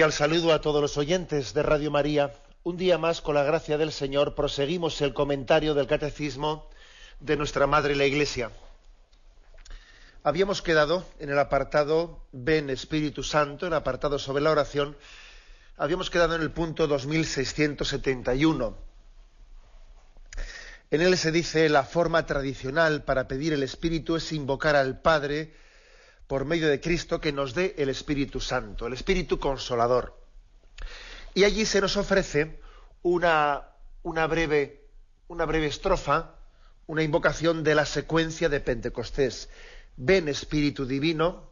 Cordial saludo a todos los oyentes de Radio María. Un día más, con la gracia del Señor, proseguimos el comentario del Catecismo de nuestra Madre la Iglesia. Habíamos quedado en el apartado Ven Espíritu Santo, en el apartado sobre la oración, habíamos quedado en el punto 2671. En él se dice la forma tradicional para pedir el Espíritu es invocar al Padre por medio de Cristo que nos dé el Espíritu Santo, el Espíritu Consolador. Y allí se nos ofrece una, una, breve, una breve estrofa, una invocación de la secuencia de Pentecostés. Ven Espíritu Divino,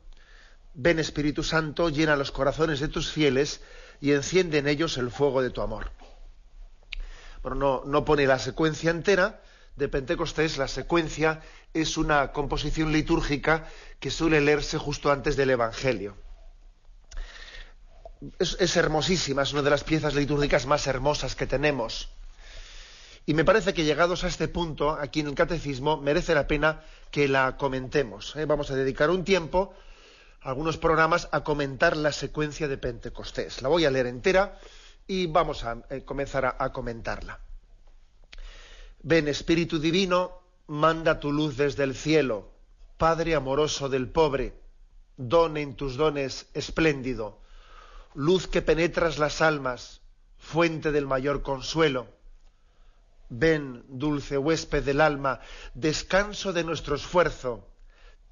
ven Espíritu Santo, llena los corazones de tus fieles y enciende en ellos el fuego de tu amor. Bueno, no, no pone la secuencia entera, de Pentecostés, la secuencia es una composición litúrgica que suele leerse justo antes del Evangelio. Es, hermosísima, es una de las piezas litúrgicas más hermosas que tenemos. Y me parece que llegados a este punto, aquí en el Catecismo, merece la pena que la comentemos. ¿eh? Vamos a dedicar un tiempo, algunos programas, a comentar la secuencia de Pentecostés. La voy a leer entera y vamos a eh, comenzar a comentarla. Ven Espíritu Divino, manda tu luz desde el cielo, Padre amoroso del pobre, don en tus dones espléndido, luz que penetras las almas, fuente del mayor consuelo. Ven, dulce huésped del alma, descanso de nuestro esfuerzo,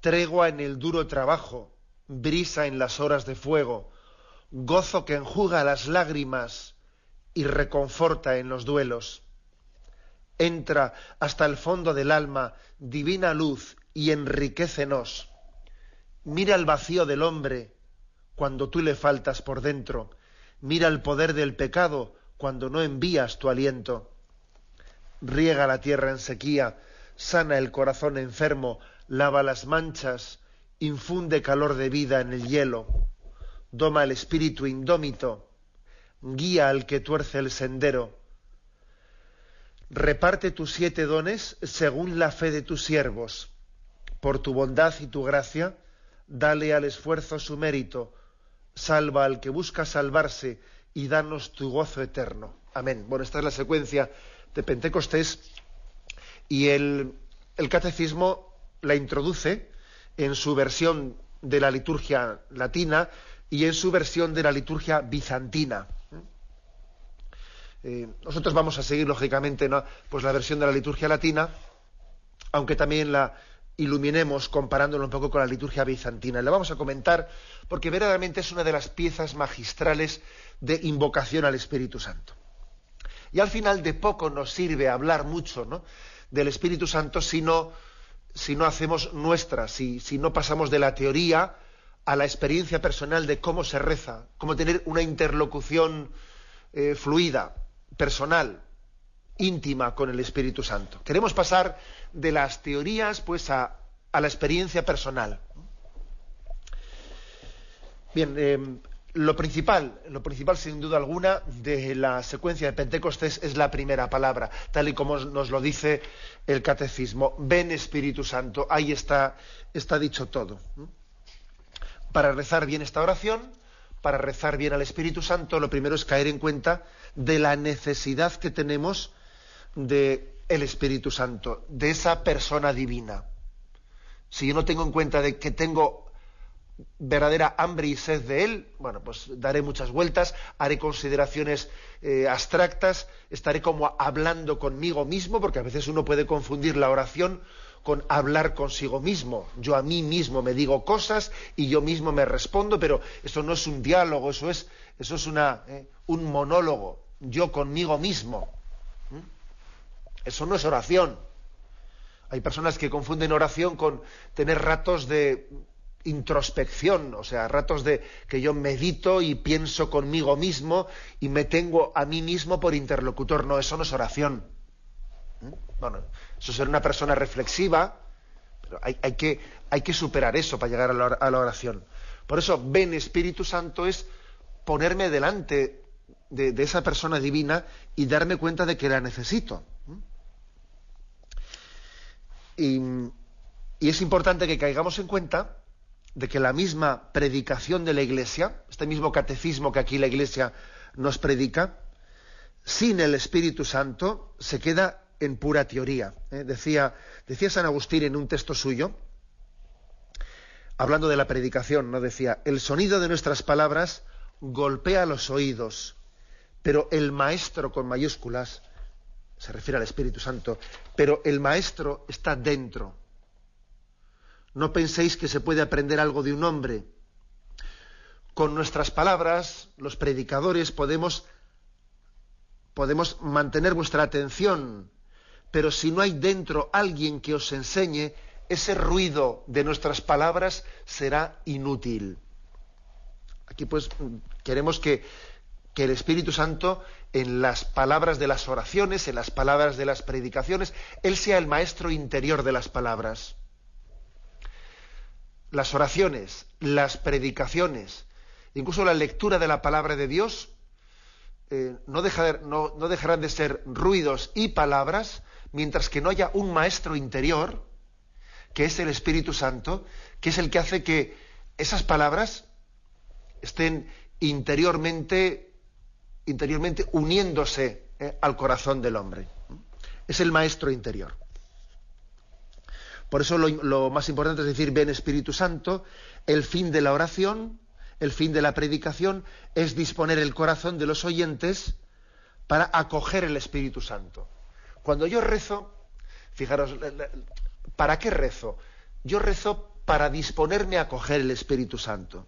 tregua en el duro trabajo, brisa en las horas de fuego, gozo que enjuga las lágrimas y reconforta en los duelos entra hasta el fondo del alma, divina luz, y enriquecenos. Mira el vacío del hombre cuando tú le faltas por dentro. Mira el poder del pecado cuando no envías tu aliento. Riega la tierra en sequía, sana el corazón enfermo, lava las manchas, infunde calor de vida en el hielo, doma el espíritu indómito, guía al que tuerce el sendero, reparte tus siete dones según la fe de tus siervos. Por tu bondad y tu gracia, dale al esfuerzo su mérito, salva al que busca salvarse y danos tu gozo eterno. Amén. Bueno, esta es la secuencia de Pentecostés y el, el catecismo la introduce en su versión de la liturgia latina y en su versión de la liturgia bizantina. Eh, nosotros vamos a seguir, lógicamente, pues la versión de la liturgia latina, aunque también la iluminemos comparándolo un poco con la liturgia bizantina. Le vamos a comentar porque verdaderamente es una de las piezas magistrales de invocación al Espíritu Santo. Y al final de poco nos sirve hablar mucho del Espíritu Santo si no, si no hacemos nuestra, si, si no pasamos de la teoría a la experiencia personal de cómo se reza, cómo tener una interlocución eh, fluida personal, íntima con el Espíritu Santo. Queremos pasar de las teorías pues a, la experiencia personal. Bien, em, lo principal, lo principal sin duda alguna de la secuencia de Pentecostés es la primera palabra, tal y como nos lo dice el catecismo. Ven Espíritu Santo, ahí está, está dicho todo. Para rezar bien esta oración, para rezar bien al Espíritu Santo, lo primero es caer en cuenta de la necesidad que tenemos de el Espíritu Santo, de esa persona divina. Si yo no tengo en cuenta de que tengo verdadera hambre y sed de Él, bueno, pues daré muchas vueltas, haré consideraciones eh, abstractas, estaré como hablando conmigo mismo, porque a veces uno puede confundir la oración con hablar consigo mismo. Yo a mí mismo me digo cosas y yo mismo me respondo, pero eso no es un diálogo, eso es, eso es una, eh, un monólogo, yo conmigo mismo. ¿Mm? Eso no es oración. Hay personas que confunden oración con tener ratos de introspección, o sea, ratos de que yo medito y pienso conmigo mismo y me tengo a mí mismo por interlocutor. No, eso no es oración. ¿Mm? Bueno, eso es ser una persona reflexiva, pero hay, que, superar eso para llegar a la, a la oración. Por eso, ven Espíritu Santo es ponerme delante de, esa persona divina y darme cuenta de que la necesito. Y, es importante que caigamos en cuenta de que la misma predicación de la Iglesia, este mismo catecismo que aquí la Iglesia nos predica, sin el Espíritu Santo se queda en pura teoría. ¿eh? Decía, decía San Agustín en un texto suyo, hablando de la predicación, ¿no? Decía, el sonido de nuestras palabras golpea los oídos, pero el maestro con mayúsculas, se refiere al Espíritu Santo, pero el maestro está dentro. No penséis que se puede aprender algo de un hombre. Con nuestras palabras, los predicadores podemos, podemos mantener vuestra atención, pero si no hay dentro alguien que os enseñe, ese ruido de nuestras palabras será inútil. Aquí pues queremos que el Espíritu Santo en las palabras de las oraciones, en las palabras de las predicaciones, Él sea el maestro interior de las palabras. Las oraciones, las predicaciones, incluso la lectura de la palabra de Dios, eh, no dejarán de ser ruidos y palabras mientras que no haya un maestro interior, que es el Espíritu Santo, que es el que hace que esas palabras estén interiormente interiormente uniéndose eh, al corazón del hombre. Es el maestro interior. Por eso lo, más importante es decir, ven Espíritu Santo, el fin de la oración, el fin de la predicación es disponer el corazón de los oyentes para acoger el Espíritu Santo. Cuando yo rezo, fijaros, ¿para qué rezo? Yo rezo para disponerme a acoger el Espíritu Santo.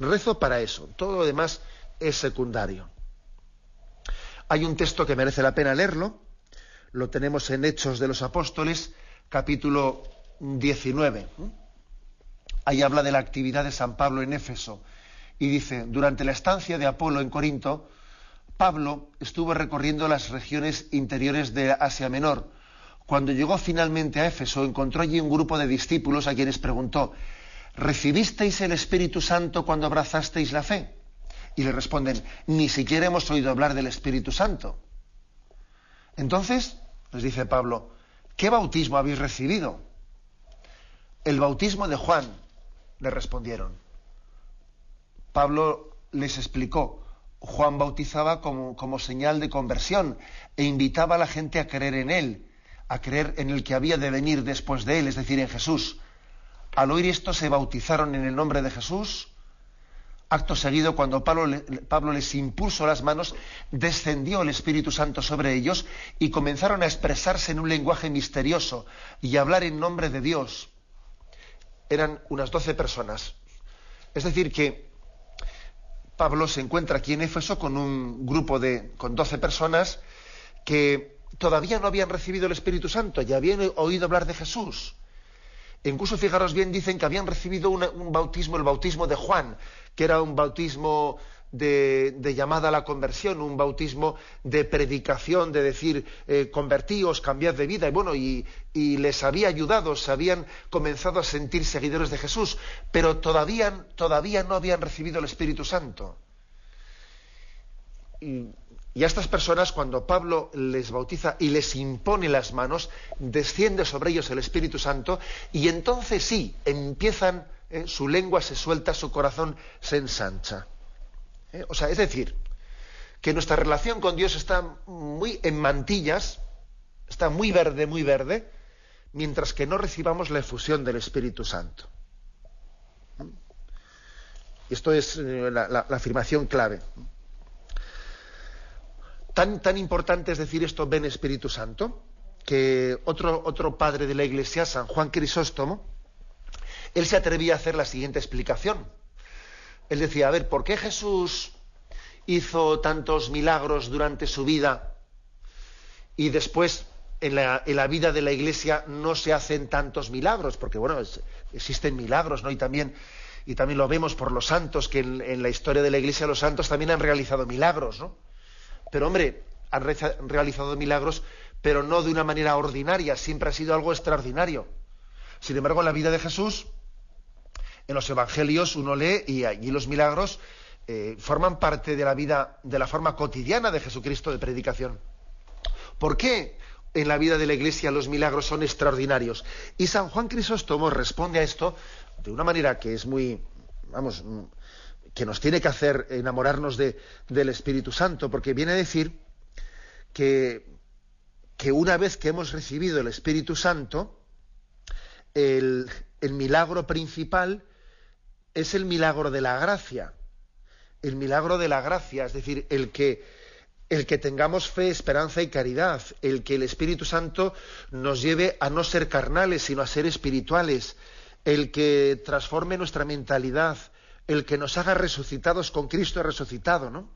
Rezo para eso. Todo lo demás es secundario. Hay un texto que merece la pena leerlo, lo tenemos en Hechos de los Apóstoles, capítulo 19. Ahí habla de la actividad de San Pablo en Éfeso y dice, durante la estancia de Apolo en Corinto, Pablo estuvo recorriendo las regiones interiores de Asia Menor. Cuando llegó finalmente a Éfeso, encontró allí un grupo de discípulos a quienes preguntó, ¿recibisteis el Espíritu Santo cuando abrazasteis la fe? Y le responden, ni siquiera hemos oído hablar del Espíritu Santo. Entonces, les dice Pablo, ¿qué bautismo habéis recibido? El bautismo de Juan, le respondieron. Pablo les explicó, Juan bautizaba como, como, señal de conversión e invitaba a la gente a creer en él, a creer en el que había de venir después de él, es decir, en Jesús. Al oír esto se bautizaron en el nombre de Jesús Acto seguido, cuando Pablo, les impuso las manos, descendió el Espíritu Santo sobre ellos y comenzaron a expresarse en un lenguaje misterioso y a hablar en nombre de Dios. Eran unas doce personas. Es decir, que Pablo se encuentra aquí en Éfeso con un grupo de, con doce personas que todavía no habían recibido el Espíritu Santo, ya habían oído hablar de Jesús. Incluso, fijaros bien, dicen que habían recibido un bautismo, el bautismo de Juan, que era un bautismo de, llamada a la conversión, un bautismo de predicación, de decir, eh, convertíos, cambiad de vida. Y bueno, y, les había ayudado, se habían comenzado a sentir seguidores de Jesús, pero todavía, todavía no habían recibido el Espíritu Santo. Y, a estas personas, cuando Pablo les bautiza y les impone las manos, desciende sobre ellos el Espíritu Santo y entonces sí, empiezan ¿eh? su lengua se suelta, su corazón se ensancha. ¿Eh? O sea, es decir, que nuestra relación con Dios está muy en mantillas, está muy verde, muy verde, mientras que no recibamos la efusión del Espíritu Santo. ¿Mm? Esto es eh, la, afirmación clave. Tan, tan, importante es decir esto, ven Espíritu Santo, que otro, otro padre de la Iglesia, San Juan Crisóstomo, él se atrevía a hacer la siguiente explicación. Él decía, a ver, ¿por qué Jesús hizo tantos milagros durante su vida y después en la, vida de la Iglesia no se hacen tantos milagros, porque bueno, existen milagros, ¿no? Y también, y también lo vemos por los santos, que en, la historia de la Iglesia los santos también han realizado milagros, ¿no? Pero hombre, han realizado milagros, pero no de una manera ordinaria, siempre ha sido algo extraordinario. Sin embargo, en la vida de Jesús, en los evangelios uno lee y allí los milagros eh, forman parte de la vida, de la forma cotidiana de Jesucristo de predicación. ¿Por qué en la vida de la Iglesia los milagros son extraordinarios? Y San Juan Crisóstomo responde a esto de una manera que es muy, vamos, que nos tiene que hacer enamorarnos de, del Espíritu Santo, porque viene a decir que, que una vez que hemos recibido el Espíritu Santo, el, el milagro principal es el milagro de la gracia. El milagro de la gracia, es decir, el que, el que tengamos fe, esperanza y caridad, el que el Espíritu Santo nos lleve a no ser carnales, sino a ser espirituales, el que transforme nuestra mentalidad, el que nos haga resucitados con Cristo resucitado, ¿no?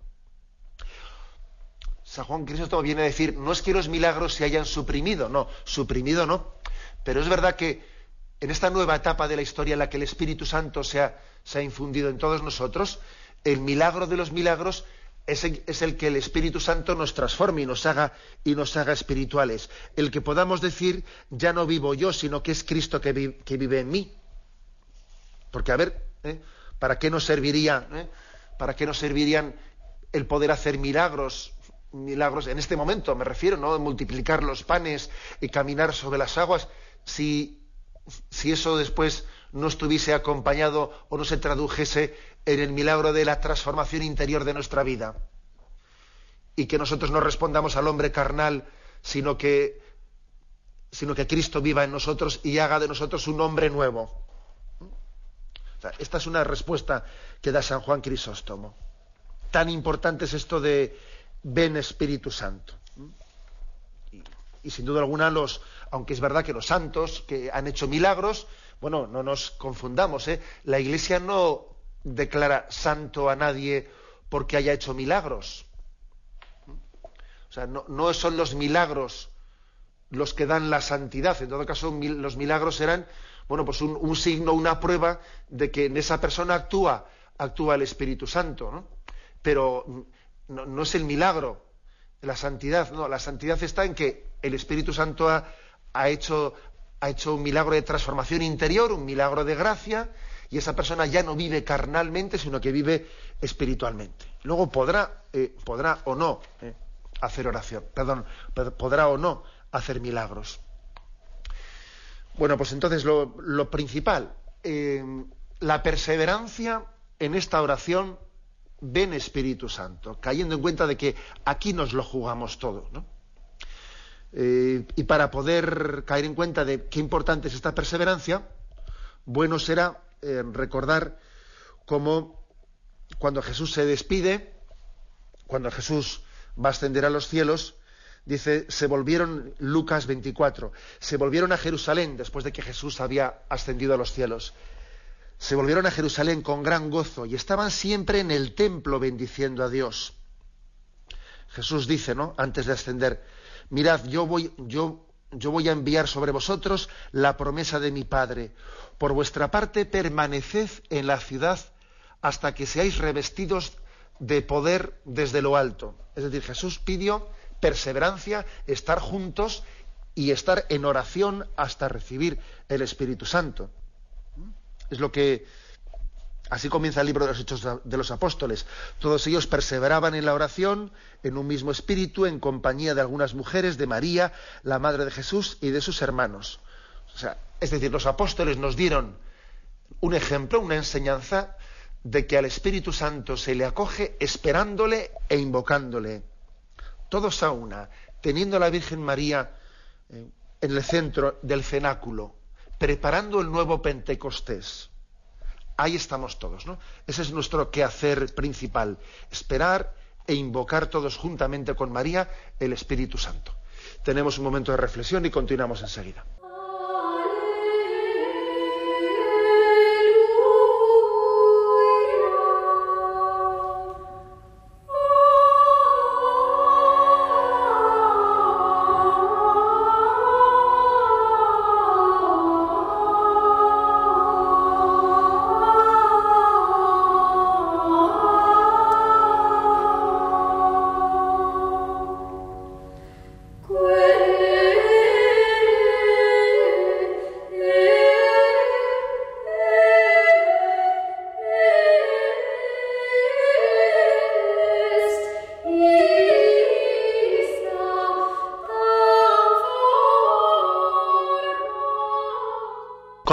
San Juan Cristo viene a decir, no es que los milagros se hayan suprimido, no, suprimido no, pero es verdad que en esta nueva etapa de la historia en la que el Espíritu Santo se ha, infundido en todos nosotros, el milagro de los milagros es el, que el Espíritu Santo nos transforme y nos haga y nos haga espirituales. El que podamos decir, ya no vivo yo, sino que es Cristo que, vive en mí. Porque, a ver, ¿eh? ¿para qué nos serviría, ¿eh? para qué nos servirían el poder hacer milagros, milagros en este momento, me refiero, ¿no? Multiplicar los panes y caminar sobre las aguas, si si eso después no estuviese acompañado o no se tradujese en el milagro de la transformación interior de nuestra vida. Y que nosotros no respondamos al hombre carnal, sino que, sino que Cristo viva en nosotros y haga de nosotros un hombre nuevo. esta es una respuesta que da San Juan Crisóstomo. Tan importante es esto de ven Espíritu Santo. Y sin duda alguna los, aunque es verdad que los santos que han hecho milagros, bueno, no nos confundamos, ¿eh? la Iglesia no declara santo a nadie porque haya hecho milagros. O sea, no, son los milagros los que dan la santidad. En todo caso, los milagros serán, bueno, pues un, signo, una prueba de que en esa persona actúa, actúa el Espíritu Santo, ¿no? Pero no, no es el milagro, la santidad, no, la santidad está en que el Espíritu Santo ha, ha hecho, ha hecho un milagro de transformación interior, un milagro de gracia, y esa persona ya no vive carnalmente, sino que vive espiritualmente. Luego podrá, eh, podrá o no eh, hacer oración, perdón, podrá o no hacer milagros. Bueno, pues entonces lo, principal, eh, la perseverancia en esta oración ven Espíritu Santo, cayendo en cuenta de que aquí nos lo jugamos todo, ¿no? Eh, y para poder caer en cuenta de qué importante es esta perseverancia, bueno será eh, recordar cómo cuando Jesús se despide, cuando Jesús va a ascender a los cielos, dice, se volvieron, Lucas 24, se volvieron a Jerusalén después de que Jesús había ascendido a los cielos. Se volvieron a Jerusalén con gran gozo y estaban siempre en el templo bendiciendo a Dios. Jesús dice, ¿no? Antes de ascender, mirad, yo voy, yo, yo voy a enviar sobre vosotros la promesa de mi Padre. Por vuestra parte, permaneced en la ciudad hasta que seáis revestidos de poder desde lo alto. Es decir, Jesús pidió perseverancia, estar juntos y estar en oración hasta recibir el Espíritu Santo. Es lo que Así comienza el libro de los Hechos de los Apóstoles. Todos ellos perseveraban en la oración, en un mismo espíritu, en compañía de algunas mujeres, de María, la Madre de Jesús, y de sus hermanos. O sea, es decir, los apóstoles nos dieron un ejemplo, una enseñanza de que al Espíritu Santo se le acoge esperándole e invocándole. Todos a una, teniendo a la Virgen María eh, en el centro del cenáculo, preparando el nuevo Pentecostés ahí estamos todos, ¿no? Ese es nuestro quehacer principal, esperar e invocar todos juntamente con María el Espíritu Santo. Tenemos un momento de reflexión y continuamos enseguida.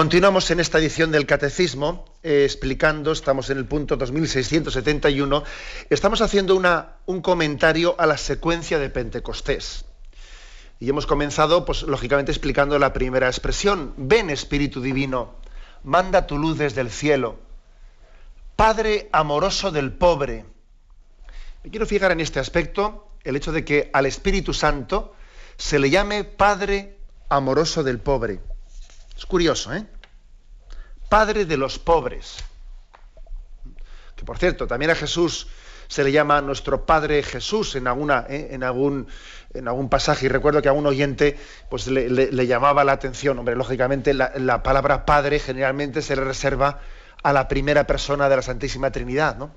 Continuamos en esta edición del Catecismo eh, explicando, estamos en el punto 2671, estamos haciendo un comentario a la secuencia de Pentecostés. Y hemos comenzado, pues lógicamente, explicando la primera expresión. Ven, Espíritu Divino, manda tu luz desde el cielo. Padre amoroso del pobre. Me quiero fijar en este aspecto, el hecho de que al Espíritu Santo se le llame Padre amoroso del pobre. Es curioso, ¿eh? Padre de los pobres. Que por cierto, también a Jesús se le llama nuestro Padre Jesús en, alguna, ¿eh? en, algún, en algún pasaje. Y recuerdo que a un oyente pues, le, llamaba la atención. Hombre, lógicamente la, la, palabra Padre generalmente se le reserva a la primera persona de la Santísima Trinidad, ¿no?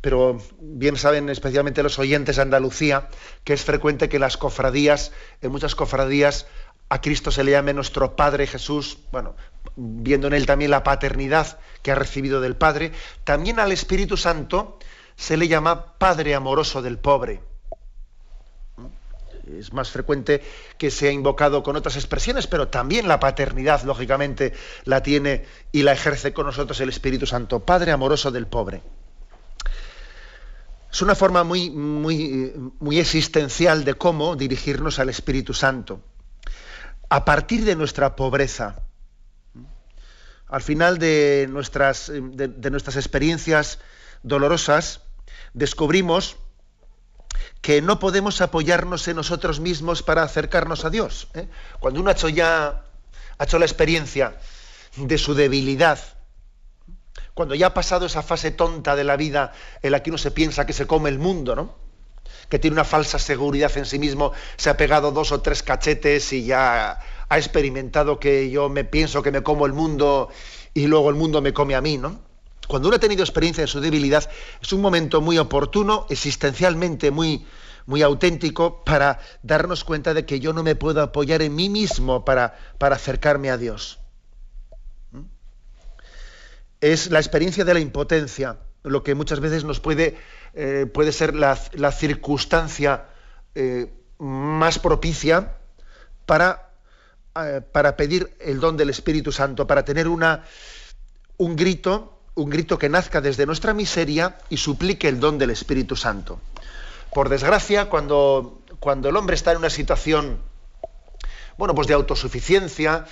Pero bien saben, especialmente los oyentes de Andalucía, que es frecuente que las cofradías, en muchas cofradías, a Cristo se le llame nuestro Padre Jesús, bueno, viendo en él también la paternidad que ha recibido del Padre, también al Espíritu Santo se le llama Padre amoroso del pobre. Es más frecuente que sea invocado con otras expresiones, pero también la paternidad, lógicamente, la tiene y la ejerce con nosotros el Espíritu Santo, Padre amoroso del pobre. Es una forma muy, muy, muy existencial de cómo dirigirnos al Espíritu Santo a partir de nuestra pobreza. Al final de nuestras, de, nuestras experiencias dolorosas, descubrimos que no podemos apoyarnos en nosotros mismos para acercarnos a Dios. ¿eh? Cuando uno ha hecho ya ha hecho la experiencia de su debilidad, cuando ya ha pasado esa fase tonta de la vida en la que uno se piensa que se come el mundo, ¿no? Que tiene una falsa seguridad en sí mismo, se ha pegado dos o tres cachetes y ya ha experimentado que yo me pienso que me como el mundo y luego el mundo me come a mí, ¿no? Cuando uno ha tenido experiencia de su debilidad, es un momento muy oportuno, existencialmente muy, muy auténtico, para darnos cuenta de que yo no me puedo apoyar en mí mismo para, para acercarme a Dios. ¿Mm? Es la experiencia de la impotencia, lo que muchas veces nos puede eh, puede ser la, circunstancia eh, más propicia para, eh, para pedir el don del Espíritu Santo, para tener una, un grito, un grito que nazca desde nuestra miseria y suplique el don del Espíritu Santo. Por desgracia, cuando, cuando el hombre está en una situación, bueno, pues de autosuficiencia,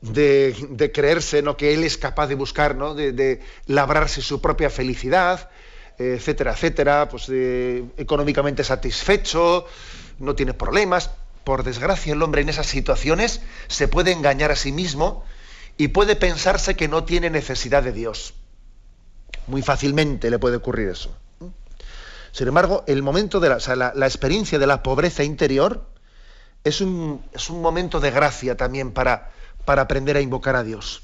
de, creerse ¿no? que él es capaz de buscar, ¿no? de labrarse su propia felicidad, etcétera, etcétera, pues eh, económicamente satisfecho, no tiene problemas. Por desgracia, el hombre en esas situaciones se puede engañar a sí mismo y puede pensarse que no tiene necesidad de Dios. Muy fácilmente le puede ocurrir eso. Sin embargo, el momento de la, la, experiencia de la pobreza interior es un, es un momento de gracia también para, para aprender a invocar a Dios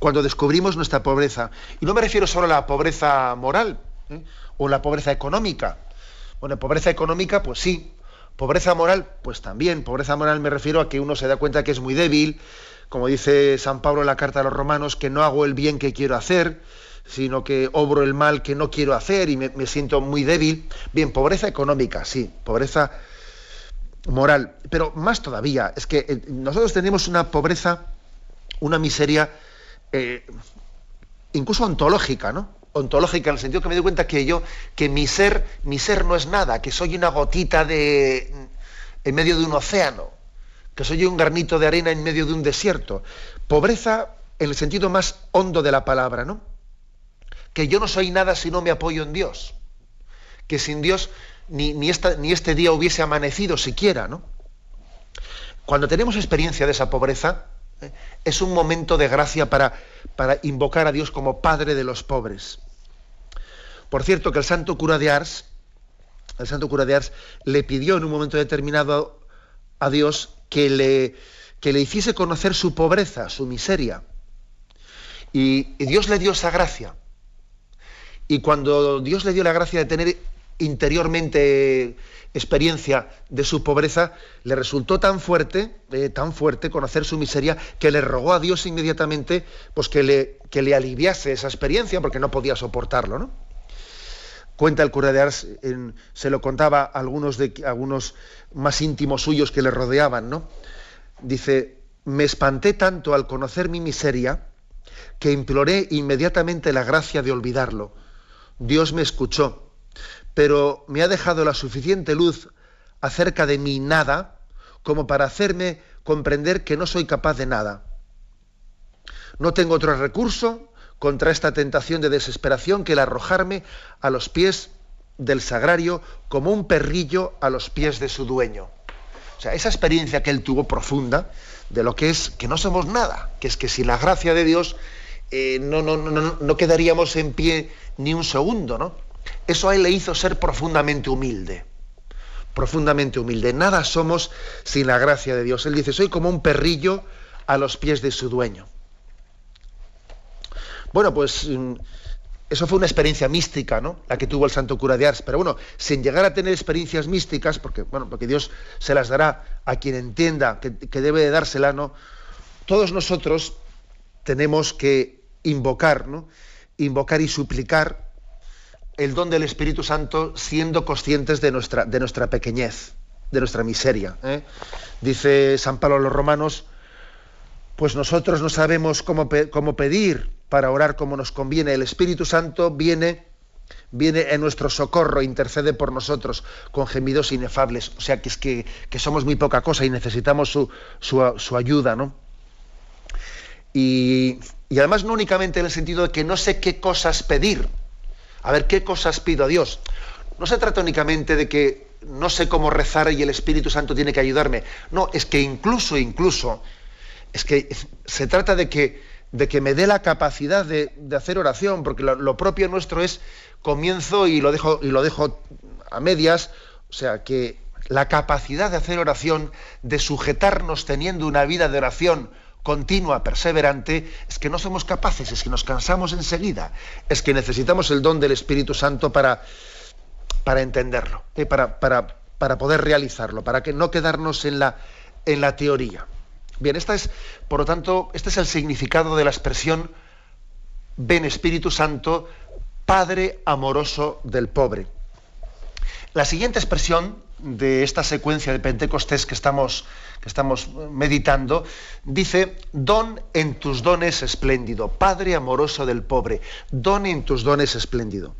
cuando descubrimos nuestra pobreza. Y no me refiero solo a la pobreza moral ¿eh? o la pobreza económica. Bueno, pobreza económica, pues sí. Pobreza moral, pues también. Pobreza moral me refiero a que uno se da cuenta que es muy débil, como dice San Pablo en la carta a los romanos, que no hago el bien que quiero hacer, sino que obro el mal que no quiero hacer y me, siento muy débil. Bien, pobreza económica, sí. Pobreza moral. Pero más todavía, es que eh, nosotros tenemos una pobreza, una miseria eh, incluso ontológica, ¿no? Ontológica en el sentido que me doy cuenta que yo, que mi ser, mi ser no es nada, que soy una gotita de en medio de un océano, que soy un granito de arena en medio de un desierto. Pobreza en el sentido más hondo de la palabra, ¿no? Que yo no soy nada si no me apoyo en Dios. Que sin Dios ni, ni, ni este día hubiese amanecido siquiera, ¿no? Cuando tenemos experiencia de esa pobreza, es un momento de gracia para, para invocar a Dios como Padre de los pobres. Por cierto, que el santo cura de Ars, el santo cura de Ars, le pidió en un momento determinado a Dios que le, que le hiciese conocer su pobreza, su miseria. Y, y, Dios le dio esa gracia. Y cuando Dios le dio la gracia de tener interiormente experiencia de su pobreza, le resultó tan fuerte, eh, tan fuerte conocer su miseria, que le rogó a Dios inmediatamente pues, que, le, que le aliviase esa experiencia, porque no podía soportarlo. ¿no? Cuenta el cura de Ars, se lo contaba a algunos, de, algunos más íntimos suyos que le rodeaban, ¿no? Dice, me espanté tanto al conocer mi miseria que imploré inmediatamente la gracia de olvidarlo. Dios me escuchó, pero me ha dejado la suficiente luz acerca de mi nada como para hacerme comprender que no soy capaz de nada. No tengo otro recurso contra esta tentación de desesperación que el arrojarme a los pies del sagrario como un perrillo a los pies de su dueño. O sea, esa experiencia que él tuvo profunda de lo que es que no somos nada, que es que sin la gracia de Dios eh, no, no, no, no, quedaríamos en pie ni un segundo, ¿no? Eso a él le hizo ser profundamente humilde, profundamente humilde. Nada somos sin la gracia de Dios. Él dice, soy como un perrillo a los pies de su dueño. Bueno, pues mm, eso fue una experiencia mística, ¿no? La que tuvo el santo cura de Ars. Pero bueno, sin llegar a tener experiencias místicas, porque, bueno, porque Dios se las dará a quien entienda que, debe de dársela, ¿no? Todos nosotros tenemos que invocar, ¿no? Invocar y suplicar el don del Espíritu Santo siendo conscientes de nuestra, de nuestra pequeñez, de nuestra miseria. ¿eh? Dice San Pablo a los romanos, pues nosotros no sabemos cómo, cómo pedir para orar como nos conviene. El Espíritu Santo viene, viene en nuestro socorro, intercede por nosotros con gemidos inefables. O sea que es que, somos muy poca cosa y necesitamos su, su, ayuda, ¿no? Y, y, además no únicamente en el sentido de que no sé qué cosas pedir. A ver, ¿qué cosas pido a Dios? No se trata únicamente de que no sé cómo rezar y el Espíritu Santo tiene que ayudarme. No, es que incluso, incluso, es que se trata de que de que me dé la capacidad de, hacer oración, porque lo, propio nuestro es comienzo y lo, dejo, y lo dejo a medias, o sea, que la capacidad de hacer oración, de sujetarnos teniendo una vida de oración continua, perseverante, es que no somos capaces, es que nos cansamos enseguida, es que necesitamos el don del Espíritu Santo para, para entenderlo, eh, para, para, para poder realizarlo, para que no quedarnos en la, en la teoría. Bien, esta es, por lo tanto, este es el significado de la expresión ven Espíritu Santo, Padre amoroso del pobre. La siguiente expresión de esta secuencia de Pentecostés que estamos, que estamos meditando dice, don en tus dones espléndido, Padre amoroso del pobre, don en tus dones espléndido.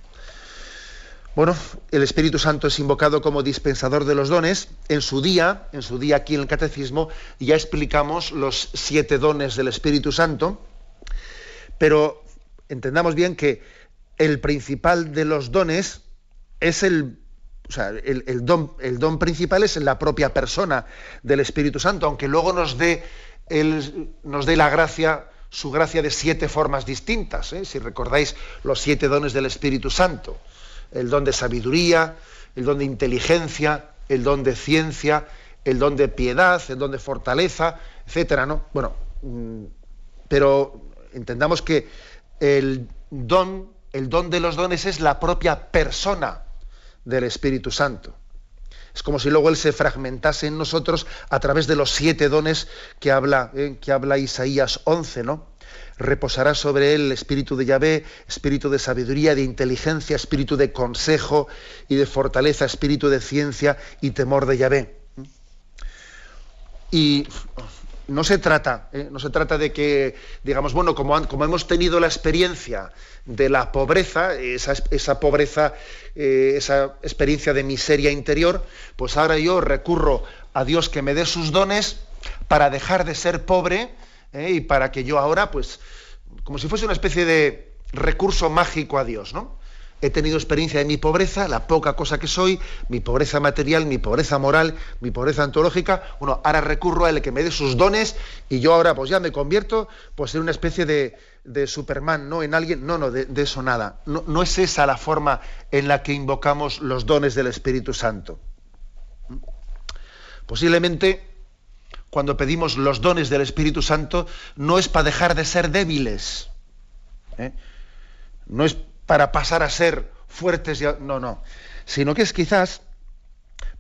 Bueno, el Espíritu Santo es invocado como dispensador de los dones. En su día, en su día aquí en el Catecismo, ya explicamos los siete dones del Espíritu Santo, pero entendamos bien que el principal de los dones es el, o sea, el, don, el don principal es en la propia persona del Espíritu Santo, aunque luego nos dé, nos dé la gracia, su gracia de siete formas distintas. ¿eh? Si recordáis los siete dones del Espíritu Santo el don de sabiduría, el don de inteligencia, el don de ciencia, el don de piedad, el don de fortaleza, etcétera, ¿no? Bueno, mm, pero entendamos que el don, el don de los dones es la propia persona del Espíritu Santo. Es como si luego él se fragmentase en nosotros a través de los siete dones que habla, eh, que habla Isaías 11, ¿no? reposará sobre él el espíritu de Yahvé, espíritu de sabiduría, de inteligencia, espíritu de consejo y de fortaleza, espíritu de ciencia y temor de Yahvé. Y no se trata, ¿eh? no se trata de que, digamos, bueno, como, hemos tenido la experiencia de la pobreza, esa, esa pobreza, eh, esa experiencia de miseria interior, pues ahora yo recurro a Dios que me dé sus dones para dejar de ser pobre ¿eh? y para que yo ahora, pues, como si fuese una especie de recurso mágico a Dios, ¿no? He tenido experiencia de mi pobreza, la poca cosa que soy, mi pobreza material, mi pobreza moral, mi pobreza antológica. Bueno, ahora recurro a él que me dé sus dones y yo ahora pues ya me convierto pues en una especie de, Superman, ¿no? En alguien. No, no, de, eso nada. No, no, es esa la forma en la que invocamos los dones del Espíritu Santo. Posiblemente cuando pedimos los dones del Espíritu Santo, no es para dejar de ser débiles. ¿eh? No es para pasar a ser fuertes. No, no. Sino que es quizás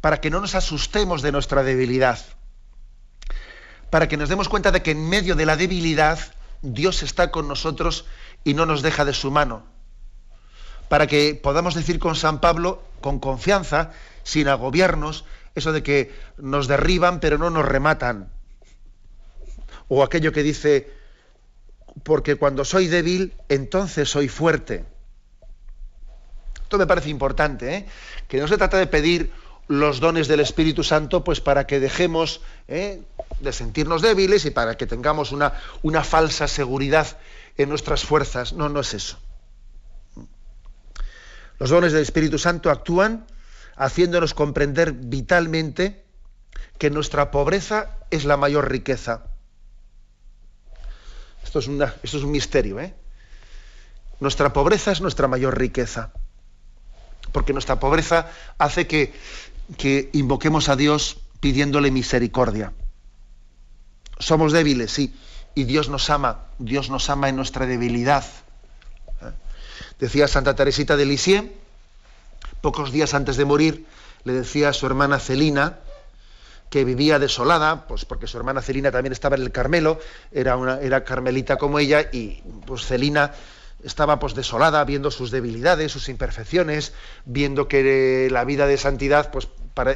para que no nos asustemos de nuestra debilidad. Para que nos demos cuenta de que en medio de la debilidad Dios está con nosotros y no nos deja de su mano. Para que podamos decir con San Pablo, con confianza, sin agobiarnos, eso de que nos derriban pero no nos rematan. o aquello que dice, porque cuando soy débil, entonces soy fuerte. Esto me parece importante, ¿eh? que no se trata de pedir los dones del Espíritu Santo pues para que dejemos ¿eh? de sentirnos débiles y para que tengamos una, falsa seguridad en nuestras fuerzas. No, no es eso. Los dones del Espíritu Santo actúan haciéndonos comprender vitalmente que nuestra pobreza es la mayor riqueza. Esto es, esto es un misterio. ¿eh? Nuestra pobreza es nuestra mayor riqueza. Porque nuestra pobreza hace que, que invoquemos a Dios pidiéndole misericordia. Somos débiles, sí, y Dios nos ama. Dios nos ama en nuestra debilidad. ¿eh? Decía Santa Teresita de Lisieux, pocos días antes de morir, le decía a su hermana Celina, que vivía desolada, pues porque su hermana Celina también estaba en el Carmelo, era, era carmelita como ella, y pues Celina estaba pues desolada, viendo sus debilidades, sus imperfecciones, viendo que la vida de santidad, pues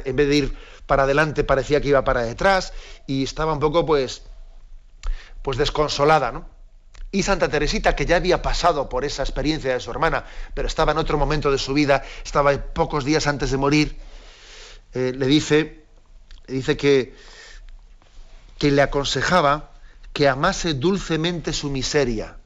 en vez de ir para adelante, parecía que iba para detrás, y estaba un poco pues, pues desconsolada. Y Santa Teresita, que ya había pasado por esa experiencia de su hermana, pero estaba en otro momento de su vida, estaba pocos días antes de morir, eh, le dice, dice que, que le aconsejaba que amase dulcemente su miseria.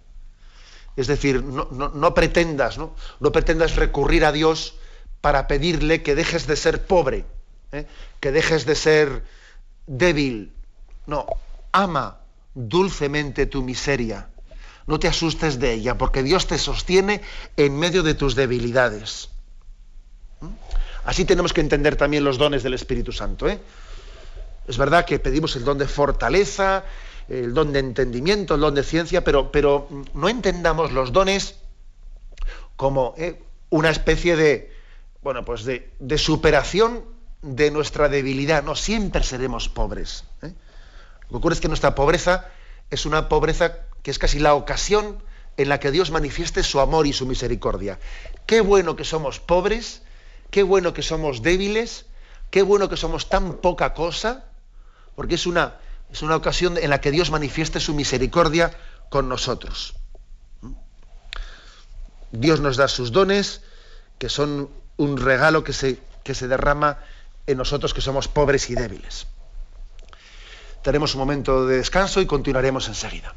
Es decir, no, pretendas, ¿no? pretendas recurrir a Dios para pedirle que dejes de ser pobre, ¿eh? que dejes de ser débil. No, ama dulcemente tu miseria. No te asustes de ella, porque Dios te sostiene en medio de tus debilidades. ¿Mm? Así tenemos que entender también los dones del Espíritu Santo. ¿eh? Es verdad que pedimos el don de fortaleza, el don de entendimiento, el don de ciencia, pero, pero no entendamos los dones como eh, una especie de, bueno, pues de, superación de nuestra debilidad. No, siempre seremos pobres. ¿eh? Lo que ocurre es que nuestra pobreza es una pobreza que es casi la ocasión en la que Dios manifieste su amor y su misericordia. Qué bueno que somos pobres, qué bueno que somos débiles, qué bueno que somos tan poca cosa, porque es una, es una ocasión en la que Dios manifieste su misericordia con nosotros. Dios nos da sus dones, que son un regalo que se, que se derrama en nosotros que somos pobres y débiles. Tenemos un momento de descanso y continuaremos enseguida.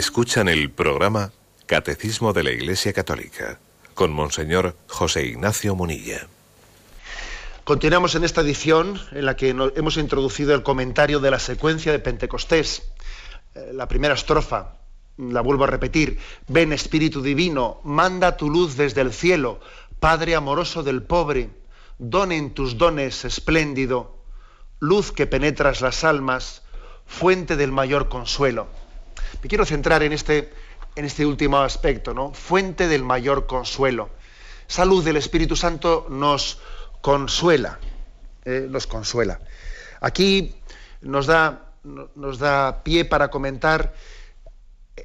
Escuchan el programa Catecismo de la Iglesia Católica con Monseñor José Ignacio Munilla. Continuamos en esta edición en la que hemos introducido el comentario de la secuencia de Pentecostés. Eh, la primera estrofa, la vuelvo a repetir. Ven Espíritu Divino, manda tu luz desde el cielo, Padre amoroso del pobre, don en tus dones espléndido, luz que penetras las almas, fuente del mayor consuelo. Me quiero centrar en este, en este último aspecto, ¿no? Fuente del mayor consuelo. Esa luz del Espíritu Santo nos consuela, eh, nos consuela. Aquí nos da, nos da pie para comentar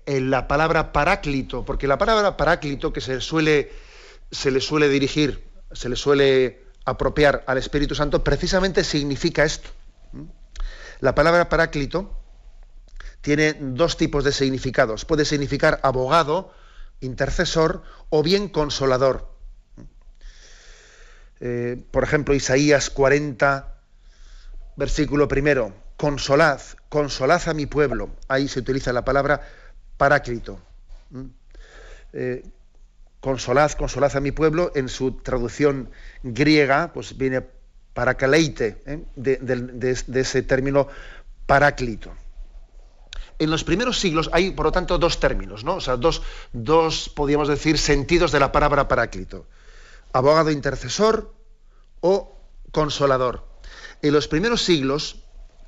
eh, la palabra paráclito, porque la palabra paráclito que se, suele, se le suele dirigir se le suele apropiar al Espíritu Santo, precisamente significa esto. La palabra paráclito tiene dos tipos de significados. Puede significar abogado, intercesor o bien consolador. Eh, por ejemplo, Isaías 40, versículo primero, consolad, consolad a mi pueblo. Ahí se utiliza la palabra paráclito. Eh, consolad, consolad a mi pueblo, en su traducción griega, pues viene paracleite, ¿eh? de, ese término paráclito. En los primeros siglos hay, por lo tanto, dos términos, ¿no? O sea, dos, dos, podríamos decir, sentidos de la palabra paráclito. Abogado intercesor o consolador. En los primeros siglos,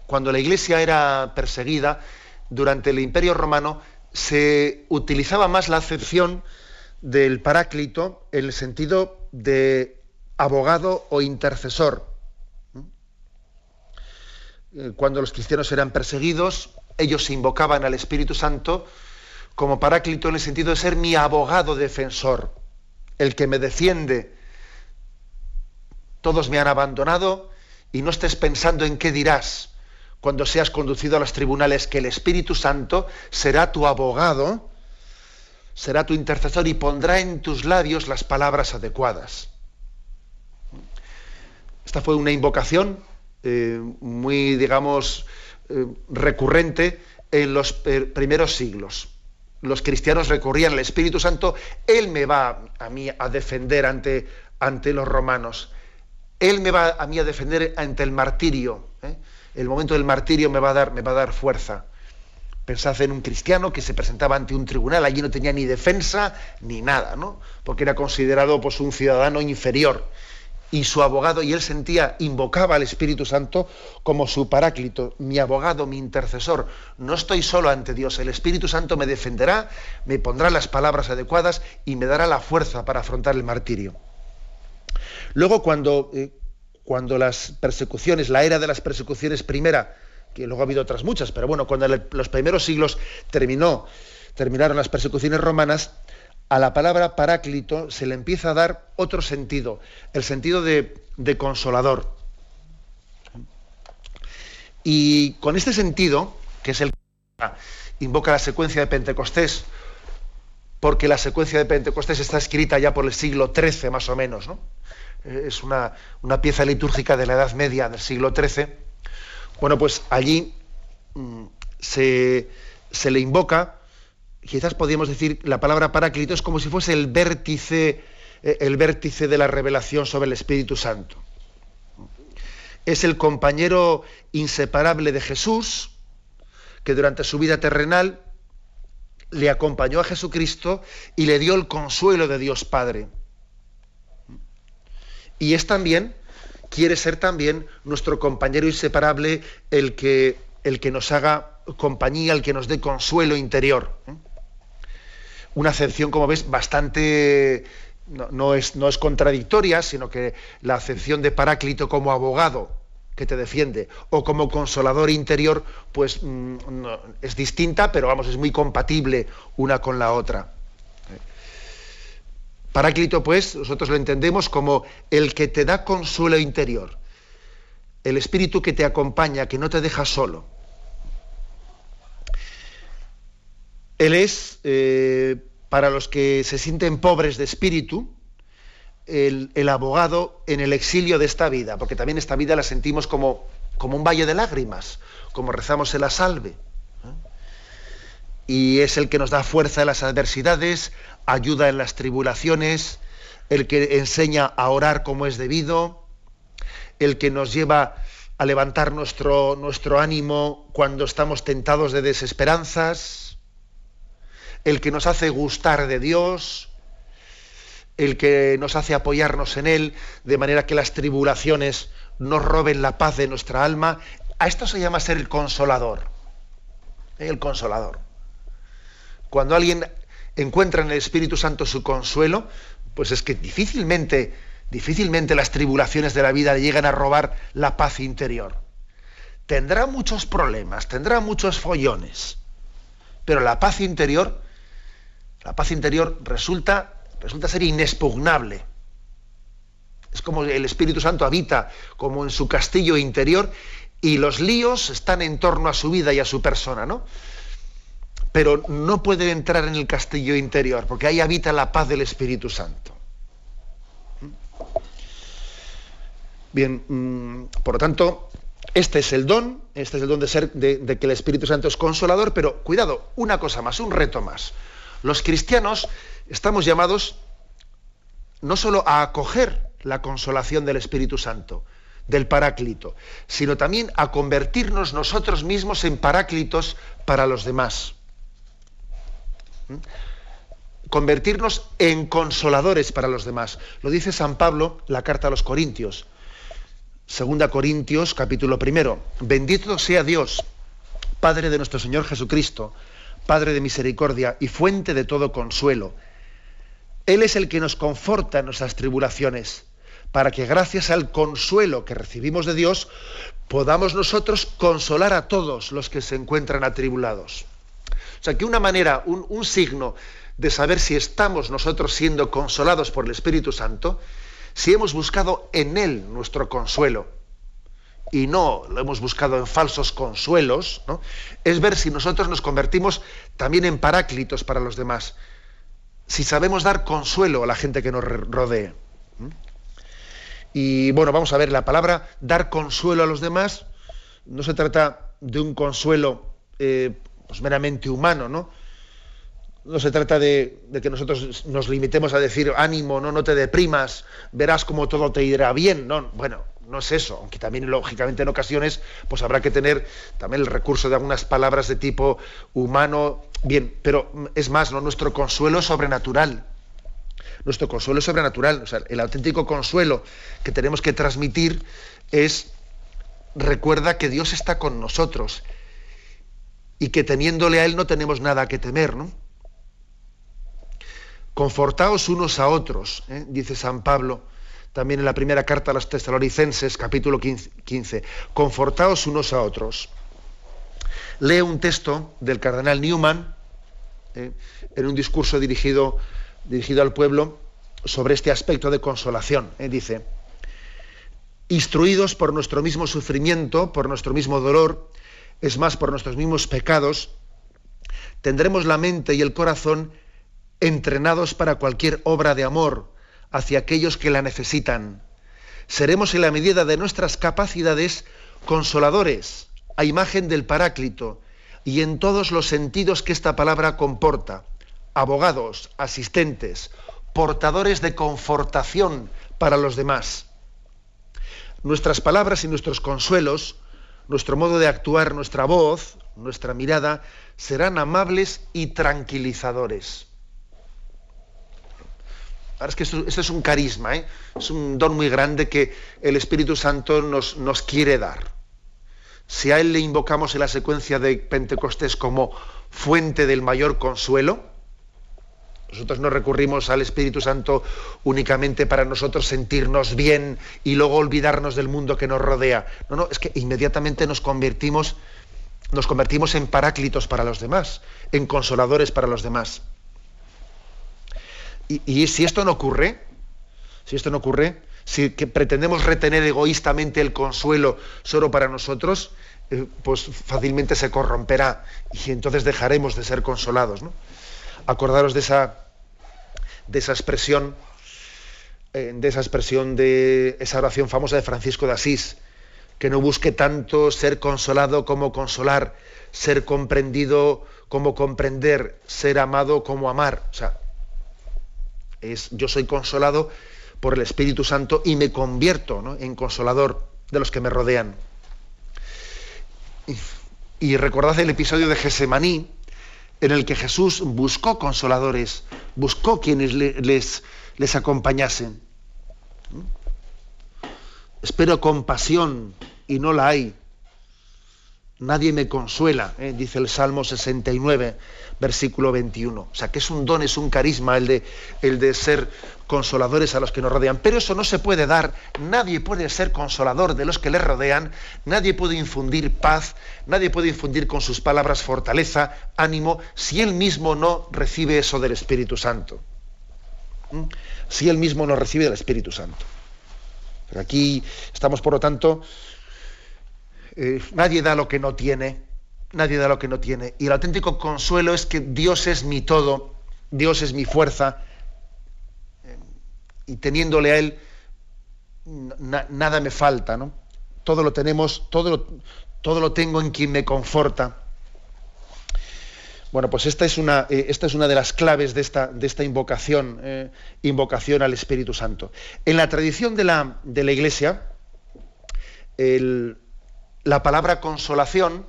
cuando la iglesia era perseguida, durante el Imperio Romano, se utilizaba más la acepción del paráclito en el sentido de abogado o intercesor. Eh, cuando los cristianos eran perseguidos, ellos invocaban al Espíritu Santo como paráclito en el sentido de ser mi abogado defensor, el que me defiende. Todos me han abandonado y no estés pensando en qué dirás cuando seas conducido a los tribunales, que el Espíritu Santo será tu abogado será tu intercesor y pondrá en tus labios las palabras adecuadas. Esta fue una invocación eh, muy, digamos, eh, recurrente en los primeros siglos. Los cristianos recurrían al Espíritu Santo, Él me va a mí a defender ante, ante los romanos, Él me va a mí a defender ante el martirio. ¿eh? El momento del martirio me va a dar, me va a dar fuerza. Pensad en un cristiano que se presentaba ante un tribunal, allí no tenía ni defensa ni nada, ¿no? Porque era considerado pues, un ciudadano inferior. Y su abogado, y él sentía, invocaba al Espíritu Santo como su paráclito, mi abogado, mi intercesor. No estoy solo ante Dios, el Espíritu Santo me defenderá, me pondrá las palabras adecuadas y me dará la fuerza para afrontar el martirio. Luego, cuando, eh, cuando las persecuciones, la era de las persecuciones primera, que luego ha habido otras muchas, pero bueno, cuando los primeros siglos terminó, terminaron las persecuciones romanas, a la palabra paráclito se le empieza a dar otro sentido, el sentido de, consolador. Y con este sentido, que es el que invoca la secuencia de Pentecostés, porque la secuencia de Pentecostés está escrita ya por el siglo XIII más o menos, ¿no? Es una, pieza litúrgica de la Edad Media del siglo XIII bueno, pues allí mm, se, le invoca, quizás podríamos decir, la palabra paráclito es como si fuese el vértice, eh, el vértice de la revelación sobre el Espíritu Santo. Es el compañero inseparable de Jesús, que durante su vida terrenal le acompañó a Jesucristo y le dio el consuelo de Dios Padre. Y es también quiere ser también nuestro compañero inseparable, el que, el que nos haga compañía, el que nos dé consuelo interior. Una acepción, como ves, bastante no, es, no, es, contradictoria, sino que la acepción de Paráclito como abogado que te defiende o como consolador interior, pues mm, es distinta, pero vamos, es muy compatible una con la otra. Paráclito, pues, nosotros lo entendemos como el que te da consuelo interior, el espíritu que te acompaña, que no te deja solo. Él es, eh, para los que se sienten pobres de espíritu, el, abogado en el exilio de esta vida, porque también esta vida la sentimos como, como un valle de lágrimas, como rezamos en la y es el que nos da fuerza en las adversidades, ayuda en las tribulaciones, el que enseña a orar como es debido, el que nos lleva a levantar nuestro, nuestro ánimo cuando estamos tentados de desesperanzas, el que nos hace gustar de Dios, el que nos hace apoyarnos en Él, de manera que las tribulaciones nos roben la paz de nuestra alma. A esto se llama ser el consolador. El consolador. Cuando alguien encuentra en el Espíritu Santo su consuelo, pues es que difícilmente, difícilmente las tribulaciones de la vida le llegan a robar la paz interior. Tendrá muchos problemas, tendrá muchos follones, pero la paz interior, la paz interior resulta, resulta ser inexpugnable. Es como el Espíritu Santo habita como en su castillo interior y los líos están en torno a su vida y a su persona, ¿no? Pero no puede entrar en el castillo interior, porque ahí habita la paz del Espíritu Santo. Bien, mm, por lo tanto, este es el don, este es el don de ser, de, que el Espíritu Santo es consolador, pero cuidado, una cosa más, un reto más. Los cristianos estamos llamados no solo a acoger la consolación del Espíritu Santo, del Paráclito, sino también a convertirnos nosotros mismos en paráclitos para los demás. ¿Mm? Convertirnos en consoladores para los demás. Lo dice San Pablo, la carta a los Corintios. Segunda Corintios, capítulo primero. Bendito sea Dios, Padre de nuestro Señor Jesucristo, Padre de misericordia y fuente de todo consuelo. Él es el que nos conforta en nuestras tribulaciones para que gracias al consuelo que recibimos de Dios podamos nosotros consolar a todos los que se encuentran atribulados. O sea que una manera, un, signo de saber si estamos nosotros siendo consolados por el Espíritu Santo, si hemos buscado en Él nuestro consuelo y no lo hemos buscado en falsos consuelos, es ver si nosotros nos convertimos también en paráclitos para los demás, si sabemos dar consuelo a la gente que nos rodee. Y bueno, vamos a ver, la palabra dar consuelo a los demás no se trata de un consuelo eh, pues meramente humano, ¿no? No se trata de, que nosotros nos limitemos a decir ánimo, no, no te deprimas, verás cómo todo te irá bien. No, bueno, no es eso, aunque también lógicamente en ocasiones pues habrá que tener también el recurso de algunas palabras de tipo humano, bien, pero es más, ¿no? nuestro consuelo sobrenatural nuestro consuelo sobrenatural. O sea, el auténtico consuelo que tenemos que transmitir es, recuerda que Dios está con nosotros y que teniéndole a Él no tenemos nada que temer, ¿no? Confortaos unos a otros, ¿eh? dice San Pablo, también en la primera carta a los tesalonicenses, capítulo 15. Confortaos unos a otros. Lee un texto del cardenal Newman ¿eh? en un discurso dirigido dirigido al pueblo sobre este aspecto de consolación. ¿eh? Dice, instruidos por nuestro mismo sufrimiento, por nuestro mismo dolor, es más, por nuestros mismos pecados, tendremos la mente y el corazón entrenados para cualquier obra de amor hacia aquellos que la necesitan. Seremos en la medida de nuestras capacidades consoladores, a imagen del Paráclito, y en todos los sentidos que esta palabra comporta abogados, asistentes, portadores de confortación para los demás. Nuestras palabras y nuestros consuelos, nuestro modo de actuar, nuestra voz, nuestra mirada, serán amables y tranquilizadores. Ahora es que esto, es un carisma, ¿eh? es un don muy grande que el Espíritu Santo nos, quiere dar. Si a Él le invocamos en la secuencia de Pentecostés como fuente del mayor consuelo, nosotros no recurrimos al Espíritu Santo únicamente para nosotros sentirnos bien y luego olvidarnos del mundo que nos rodea. No, no, es que inmediatamente nos convertimos, nos convertimos en paráclitos para los demás, en consoladores para los demás. Y, si esto no ocurre, si esto no ocurre, si pretendemos retener egoístamente el consuelo solo para nosotros, eh, pues fácilmente se corromperá y entonces dejaremos de ser consolados. ¿no? acordaros de esa, de esa expresión, eh, de esa expresión de esa oración famosa de Francisco de Asís, que no busque tanto ser consolado como consolar, ser comprendido como comprender, ser amado como amar. Es, yo soy consolado por el Espíritu Santo y me convierto en consolador de los que me rodean. Y, recordad el episodio de Gesemaní, en el que Jesús buscó consoladores, buscó quienes les, les acompañasen. Espero compasión y no la hay. Nadie me consuela, ¿eh? dice el Salmo 69, versículo 21. O sea, que es un don, es un carisma el de, el de ser consoladores a los que nos rodean. Pero eso no se puede dar. Nadie puede ser consolador de los que le rodean. Nadie puede infundir paz. Nadie puede infundir con sus palabras fortaleza, ánimo, si él mismo no recibe eso del Espíritu Santo. ¿Mm? Si él mismo no recibe del Espíritu Santo. Pero aquí estamos, por lo tanto, eh, nadie da lo que no tiene, nadie da lo que no tiene. Y el auténtico consuelo es que Dios es mi todo, Dios es mi fuerza, eh, y teniéndole a Él, nada me falta, ¿no? Todo lo tenemos, todo lo, todo lo tengo en quien me conforta. Bueno, pues esta es una, eh, esta es una de las claves de esta, de esta invocación, eh, invocación al Espíritu Santo. En la tradición de la, de la Iglesia, la palabra consolación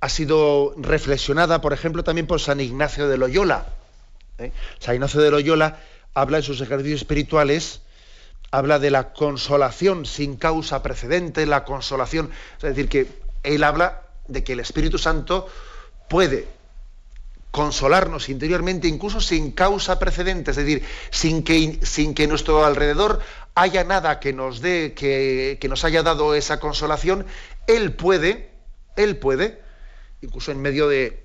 ha sido reflexionada, por ejemplo, también por San Ignacio de Loyola. ¿eh? San Ignacio de Loyola habla en sus ejercicios espirituales, habla de la consolación sin causa precedente, la consolación, es decir, que él habla de que el Espíritu Santo puede consolarnos interiormente incluso sin causa precedente, es decir, sin que, sin que nuestro alrededor haya nada que nos dé, que, nos haya dado esa consolación, Él puede, Él puede, incluso en medio de,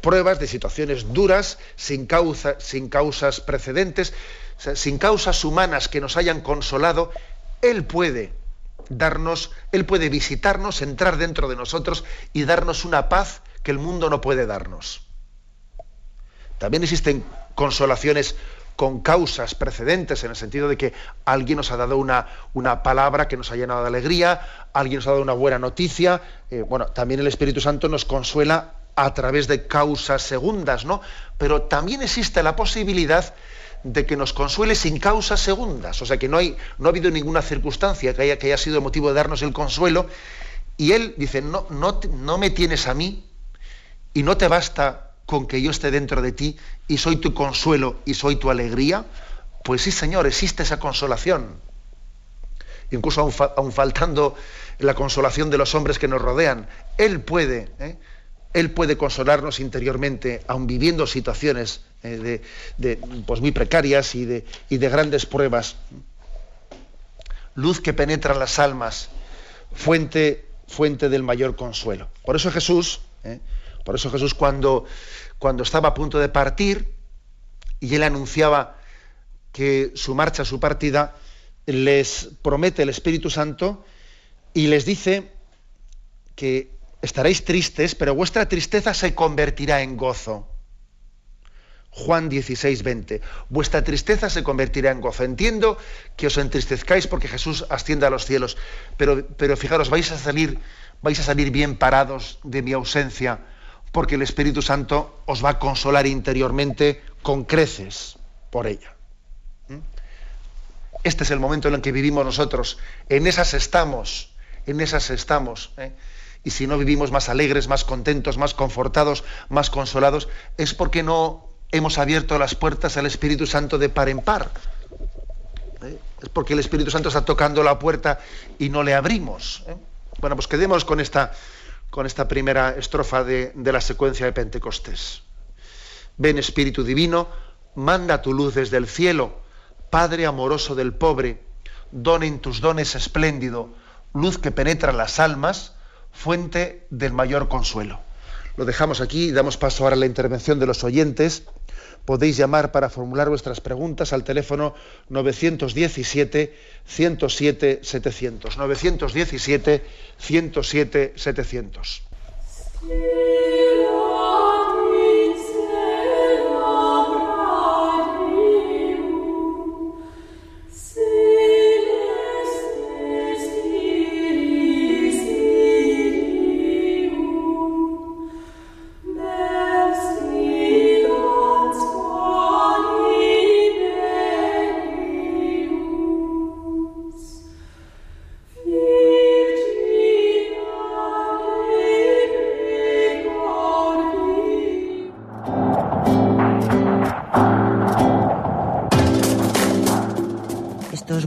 pruebas, de situaciones duras, sin, sin causas precedentes, sin causas humanas que nos hayan consolado, Él puede darnos, Él puede visitarnos, entrar dentro de nosotros y darnos una paz que el mundo no puede darnos. También existen consolaciones con causas precedentes, en el sentido de que alguien nos ha dado una, una palabra que nos ha llenado de alegría, alguien nos ha dado una buena noticia. Eh, bueno, también el Espíritu Santo nos consuela a través de causas segundas, ¿no? Pero también existe la posibilidad de que nos consuele sin causas segundas, o sea que no, hay, no ha habido ninguna circunstancia que haya, que haya sido motivo de darnos el consuelo, y él dice, no, no, no me tienes a mí, y no te basta con que yo esté dentro de ti y soy tu consuelo y soy tu alegría, pues sí, Señor, existe esa consolación. Incluso aún, faltando la consolación de los hombres que nos rodean, Él puede, ¿eh? Él puede consolarnos interiormente, aun viviendo situaciones eh, de, pues muy precarias y de, y de grandes pruebas. Luz que penetra las almas, fuente, fuente del mayor consuelo. Por eso Jesús, ¿eh? Por eso Jesús cuando, cuando estaba a punto de partir y él anunciaba que su marcha, su partida, les promete el Espíritu Santo y les dice que estaréis tristes, pero vuestra tristeza se convertirá en gozo. Juan 16, 20. Vuestra tristeza se convertirá en gozo. Entiendo que os entristezcáis porque Jesús asciende a los cielos, pero, pero fijaros, vais a salir, vais a salir bien parados de mi ausencia porque el Espíritu Santo os va a consolar interiormente con creces por ella. ¿Mm? Este es el momento en el que vivimos nosotros. En esas estamos, en esas estamos. ¿eh? Y si no vivimos más alegres, más contentos, más confortados, más consolados, es porque no hemos abierto las puertas al Espíritu Santo de par en par. ¿eh? Es porque el Espíritu Santo está tocando la puerta y no le abrimos. ¿eh? Bueno, pues quedemos con esta con esta primera estrofa de, la secuencia de Pentecostés. Ven Espíritu Divino, manda tu luz desde el cielo, Padre amoroso del pobre, en tus dones espléndido, luz que penetra las almas, fuente del mayor consuelo. Lo dejamos aquí y damos paso ahora a la intervención de los oyentes podéis llamar para formular vuestras preguntas al teléfono 917 107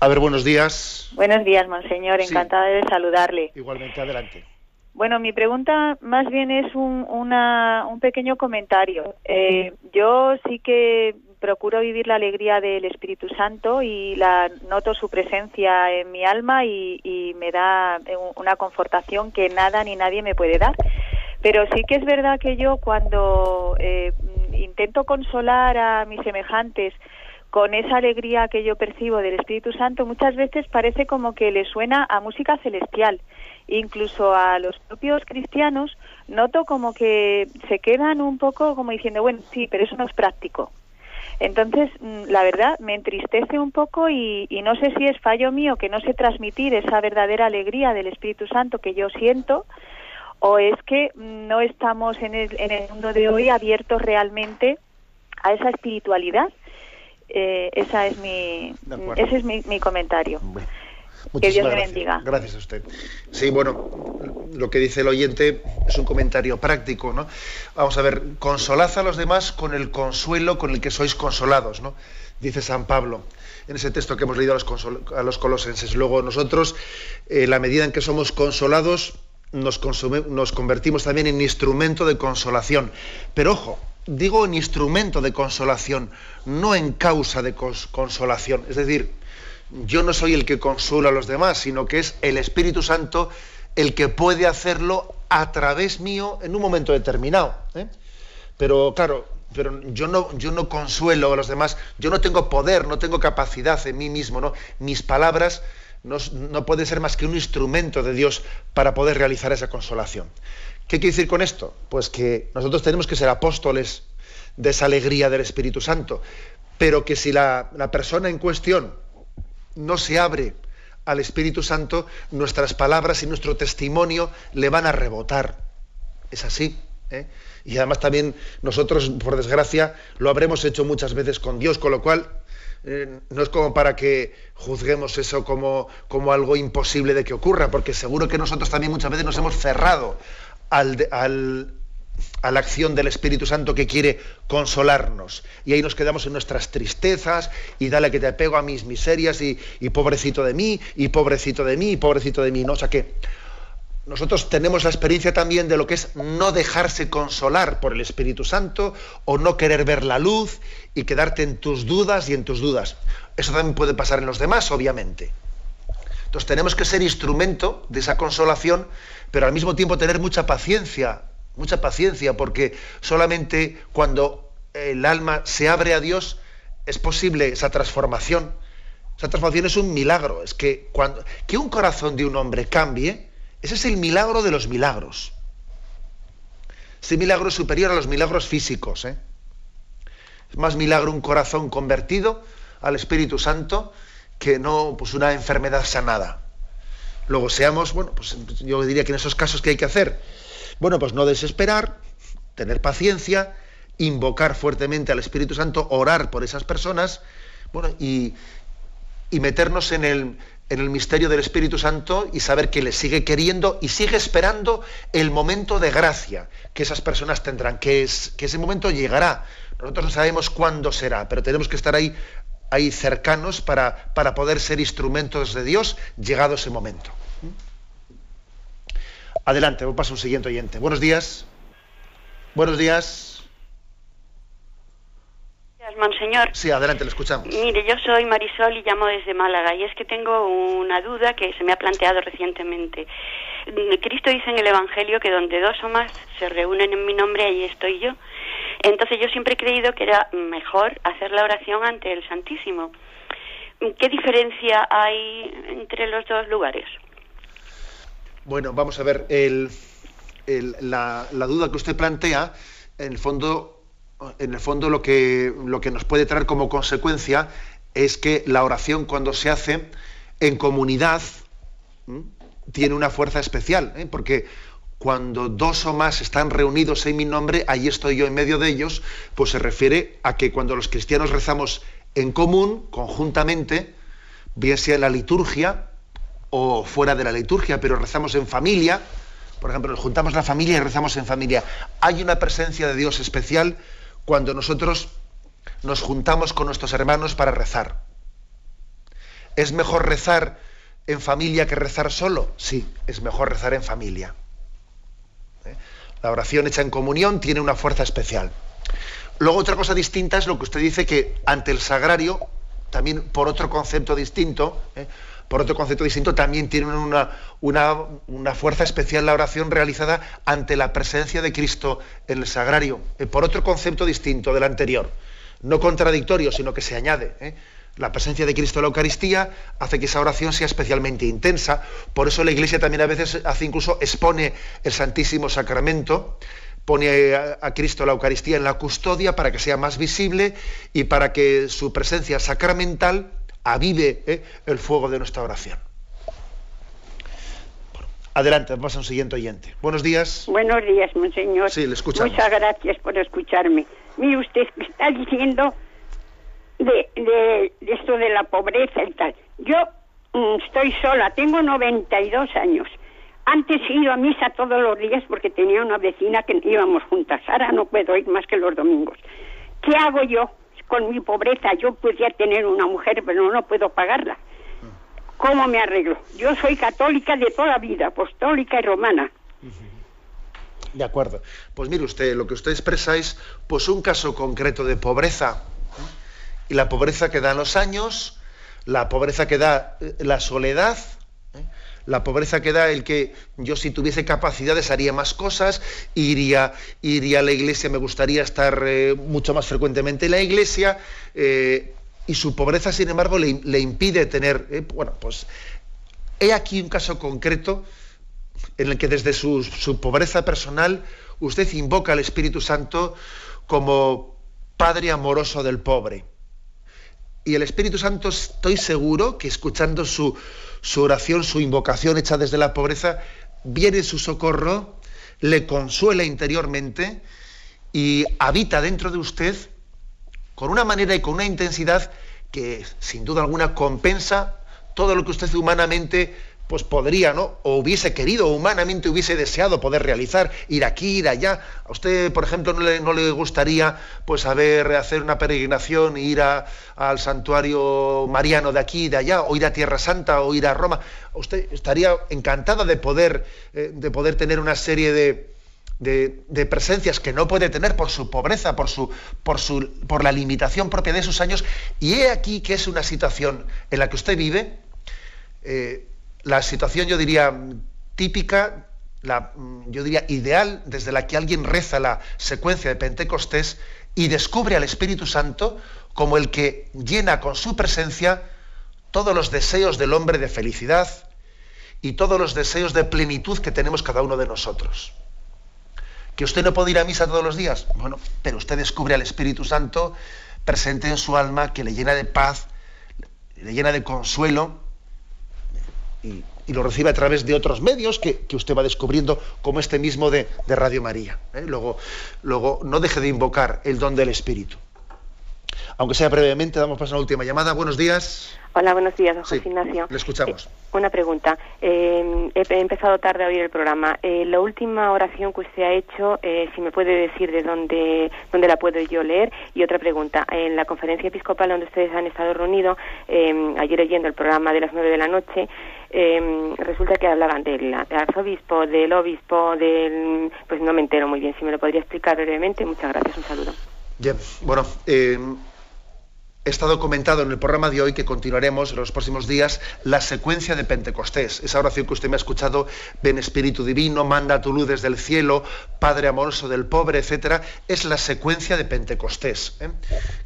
A ver, buenos días. Buenos días, monseñor. Sí. Encantada de saludarle. Igualmente, adelante. Bueno, mi pregunta más bien es un, una- un pequeño comentario. Eh, yo sí que procuro vivir la alegría del Espíritu Santo y la noto su presencia en mi alma y, y me da una confortación que nada ni nadie me puede dar. Pero sí que es verdad que yo cuando eh, intento consolar a mis semejantes con esa alegría que yo percibo del Espíritu Santo, muchas veces parece como que le suena a música celestial. Incluso a los propios cristianos noto como que se quedan un poco como diciendo, bueno, sí, pero eso no es práctico. Entonces, mm, la verdad, me entristece un poco y, y no sé si es fallo mío que no sé transmitir esa verdadera alegría del Espíritu Santo que yo siento, o es que mm, no estamos en el, en el mundo de hoy abiertos realmente a esa espiritualidad. Eh, esa es mi, ese es mi, mi comentario. Bueno, Que Dios le bendiga. Gracias a usted. Sí, bueno, lo que dice el oyente es un comentario práctico, ¿no? Vamos a ver, consolad a los demás con el consuelo con el que sois consolados, ¿no? Dice San Pablo en ese texto que hemos leído a los, a los colosenses. Luego nosotros, eh, la medida en que somos consolados, nos, consume- nos convertimos también en instrumento de consolación. Pero ojo, digo en instrumento de consolación, no en causa de cons- consolación. Es decir, yo no soy el que consuela a los demás, sino que es el Espíritu Santo el que puede hacerlo a través mío en un momento determinado. ¿eh? Pero claro, pero yo no, yo no consuelo a los demás, yo no tengo poder, no tengo capacidad en mí mismo, ¿no? Mis palabras no, no pueden ser más que un instrumento de Dios para poder realizar esa consolación. ¿Qué quiere decir con esto? Pues que nosotros tenemos que ser apóstoles de esa alegría del Espíritu Santo, pero que si la, persona en cuestión no se abre al Espíritu Santo, nuestras palabras y nuestro testimonio le van a rebotar. Es así. ¿eh? Y además también nosotros, por desgracia, lo habremos hecho muchas veces con Dios, con lo cual eh, no es como para que juzguemos eso como, como algo imposible de que ocurra, porque seguro que nosotros también muchas veces nos hemos cerrado al, al- a la acción del Espíritu Santo que quiere consolarnos. Y ahí nos quedamos en nuestras tristezas y dale que te apego a mis miserias y, y pobrecito de mí, y pobrecito de mí, y pobrecito de mí. ¿no? O sea que nosotros tenemos la experiencia también de lo que es no dejarse consolar por el Espíritu Santo o no querer ver la luz y quedarte en tus dudas y en tus dudas. Eso también puede pasar en los demás, obviamente. Entonces tenemos que ser instrumento de esa consolación, pero al mismo tiempo tener mucha paciencia, mucha paciencia, porque solamente cuando el alma se abre a Dios es posible esa transformación. Esa transformación es un milagro. Es que cuando que un corazón de un hombre cambie, ese es el milagro de los milagros. Ese milagro es superior a los milagros físicos. ¿eh? Es más milagro un corazón convertido al Espíritu Santo que no pues una enfermedad sanada. Luego seamos, bueno, pues yo diría que en esos casos ¿qué hay que hacer? Bueno, pues no desesperar, tener paciencia, invocar fuertemente al Espíritu Santo, orar por esas personas, bueno, y, meternos en el, en el misterio del Espíritu Santo y saber que le sigue queriendo y sigue esperando el momento de gracia que esas personas tendrán, que, es, que ese momento llegará. Nosotros no sabemos cuándo será, pero tenemos que estar ahí, ahí cercanos para, para poder ser instrumentos de Dios llegado ese momento. Adelante, paso a un siguiente oyente. Buenos días. Buenos días. Monseñor. Sí, adelante, le escuchamos. Mire, yo soy Marisol y llamo desde Málaga y es que tengo una duda que se me ha planteado recientemente. Cristo dice en el Evangelio que donde dos o más se reúnen en mi nombre, ahí estoy yo. Entonces yo siempre he creído que era mejor hacer la oración ante el Santísimo. ¿Qué diferencia hay entre los dos lugares? Bueno, vamos a ver, la duda que usted plantea, en el fondo en el fondo lo que, lo que nos puede traer como consecuencia es que la oración cuando se hace en comunidad tiene una fuerza especial, ¿eh? porque cuando dos o más están reunidos en mi nombre, ahí estoy yo en medio de ellos, pues se refiere a que cuando los cristianos rezamos en común, conjuntamente, bien sea en la liturgia o fuera de la liturgia, pero rezamos en familia, por ejemplo, nos juntamos la familia y rezamos en familia, hay una presencia de Dios especial cuando nosotros nos juntamos con nuestros hermanos para rezar. ¿Es mejor rezar en familia que rezar solo? Sí, es mejor rezar en familia. La oración hecha en comunión tiene una fuerza especial. Luego otra cosa distinta es lo que usted dice que ante el sagrario, también por otro concepto distinto, ¿eh? por otro concepto distinto, también tiene una, una, fuerza especial la oración realizada ante la presencia de Cristo en el sagrario, eh, por otro concepto distinto del anterior, no contradictorio, sino que se añade. ¿eh? La presencia de Cristo en la Eucaristía hace que esa oración sea especialmente intensa, por eso la Iglesia también a veces hace incluso expone el Santísimo Sacramento, pone a, Cristo la Eucaristía en la custodia para que sea más visible y para que su presencia sacramental avive ¿eh? el fuego de nuestra oración. adelante, vamos a un siguiente oyente. Buenos días. Buenos días, monseñor. Sí, le escuchamos. Muchas gracias por escucharme. Mire usted está diciendo de, esto de la pobreza y tal. Yo mm, estoy sola, tengo 92 años. Antes he ido a misa todos los días porque tenía una vecina que íbamos juntas. Ahora no puedo ir más que los domingos. ¿Qué hago yo? con mi pobreza yo podría tener una mujer, pero no puedo pagarla. ¿Cómo me arreglo? Yo soy católica de toda vida, apostólica y romana. De acuerdo. Pues mire usted, lo que usted expresa es pues un caso concreto de pobreza. Y la pobreza que dan los años, la pobreza que da eh, la soledad, la pobreza que da el que yo si tuviese capacidades haría más cosas, iría, iría a la iglesia, me gustaría estar eh, mucho más frecuentemente en la iglesia, eh, y su pobreza, sin embargo, le, impide tener, eh, bueno, pues he aquí un caso concreto en el que desde su, su pobreza personal usted invoca al Espíritu Santo como Padre amoroso del pobre. Y el Espíritu Santo estoy seguro que escuchando su, su oración, su invocación hecha desde la pobreza, viene su socorro, le consuela interiormente y habita dentro de usted con una manera y con una intensidad que sin duda alguna compensa todo lo que usted humanamente pues podría, ¿no? O hubiese querido, humanamente hubiese deseado poder realizar, ir aquí, ir allá. A usted, por ejemplo, no le, no le gustaría, pues, haber, hacer una peregrinación, ir al santuario mariano de aquí, de allá, o ir a Tierra Santa, o ir a Roma. Usted estaría encantada de poder, eh, de poder tener una serie de, de, presencias que no puede tener por su pobreza, por, su, por, su, por la limitación propia de sus años. Y he aquí que es una situación en la que usted vive. Eh, la situación, yo diría, típica, la, yo diría, ideal, desde la que alguien reza la secuencia de Pentecostés y descubre al Espíritu Santo como el que llena con su presencia todos los deseos del hombre de felicidad y todos los deseos de plenitud que tenemos cada uno de nosotros. ¿Que usted no puede ir a misa todos los días? Bueno, pero usted descubre al Espíritu Santo presente en su alma que le llena de paz, le llena de consuelo y, lo recibe a través de otros medios que, usted va descubriendo, como este mismo de, Radio María. ¿eh? Luego, luego, no deje de invocar el don del Espíritu. Aunque sea brevemente, damos paso a la última llamada. Buenos días. Hola, buenos días, don Sí, José Ignacio. le escuchamos. Eh, una pregunta. Eh, he, he empezado tarde a oír el programa. Eh, la última oración que usted ha hecho, eh, si me puede decir de dónde, dónde la puedo yo leer. Y otra pregunta. En la conferencia episcopal donde ustedes han estado reunidos, ayer leyendo el programa de las nueve de la noche, eh, resulta que hablaban del arzobispo, del obispo, del... Pues no me entero muy bien. Si me lo podría explicar brevemente. Muchas gracias. Un saludo. Bien, bueno, eh, he estado comentado en el programa de hoy que continuaremos en los próximos días la secuencia de Pentecostés. Esa oración que usted me ha escuchado, ven Espíritu Divino, manda tu luz desde el cielo, Padre amoroso del pobre, etcétera, es la secuencia de Pentecostés, ¿eh?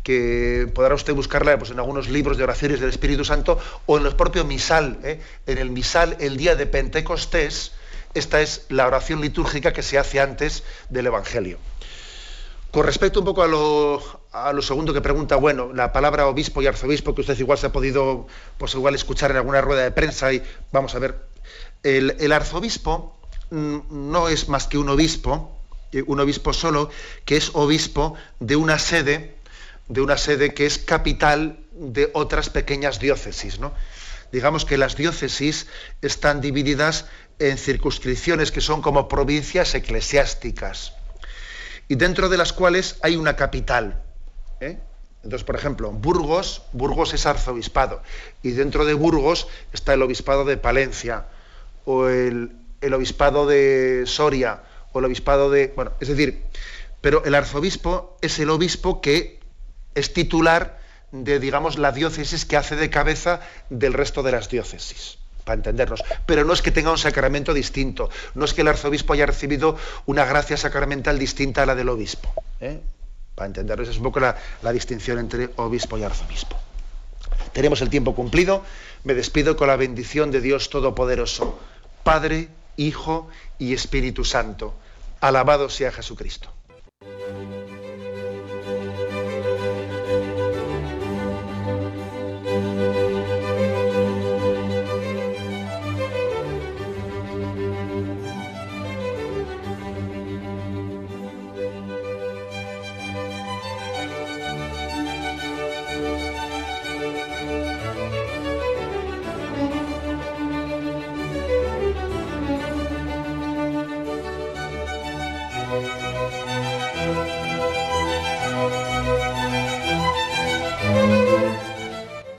que podrá usted buscarla pues, en algunos libros de oraciones del Espíritu Santo o en el propio misal. ¿eh? En el misal, el día de Pentecostés, esta es la oración litúrgica que se hace antes del Evangelio. Con respecto un poco a lo, a lo segundo que pregunta, bueno, la palabra obispo y arzobispo, que usted igual se ha podido, pues igual escuchar en alguna rueda de prensa y vamos a ver, el, el arzobispo mm, no es más que un obispo, eh, un obispo solo, que es obispo de una sede, de una sede que es capital de otras pequeñas diócesis, ¿no? Digamos que las diócesis están divididas en circunscripciones que son como provincias eclesiásticas y dentro de las cuales hay una capital. ¿Eh? Entonces, por ejemplo, Burgos, Burgos es arzobispado, y dentro de Burgos está el obispado de Palencia, o el, el obispado de Soria, o el obispado de... Bueno, es decir, pero el arzobispo es el obispo que es titular de, digamos, la diócesis que hace de cabeza del resto de las diócesis para entendernos. Pero no es que tenga un sacramento distinto, no es que el arzobispo haya recibido una gracia sacramental distinta a la del obispo. ¿eh? Para entendernos, es un poco la distinción entre obispo y arzobispo. Tenemos el tiempo cumplido, me despido con la bendición de Dios Todopoderoso, Padre, Hijo y Espíritu Santo. Alabado sea Jesucristo.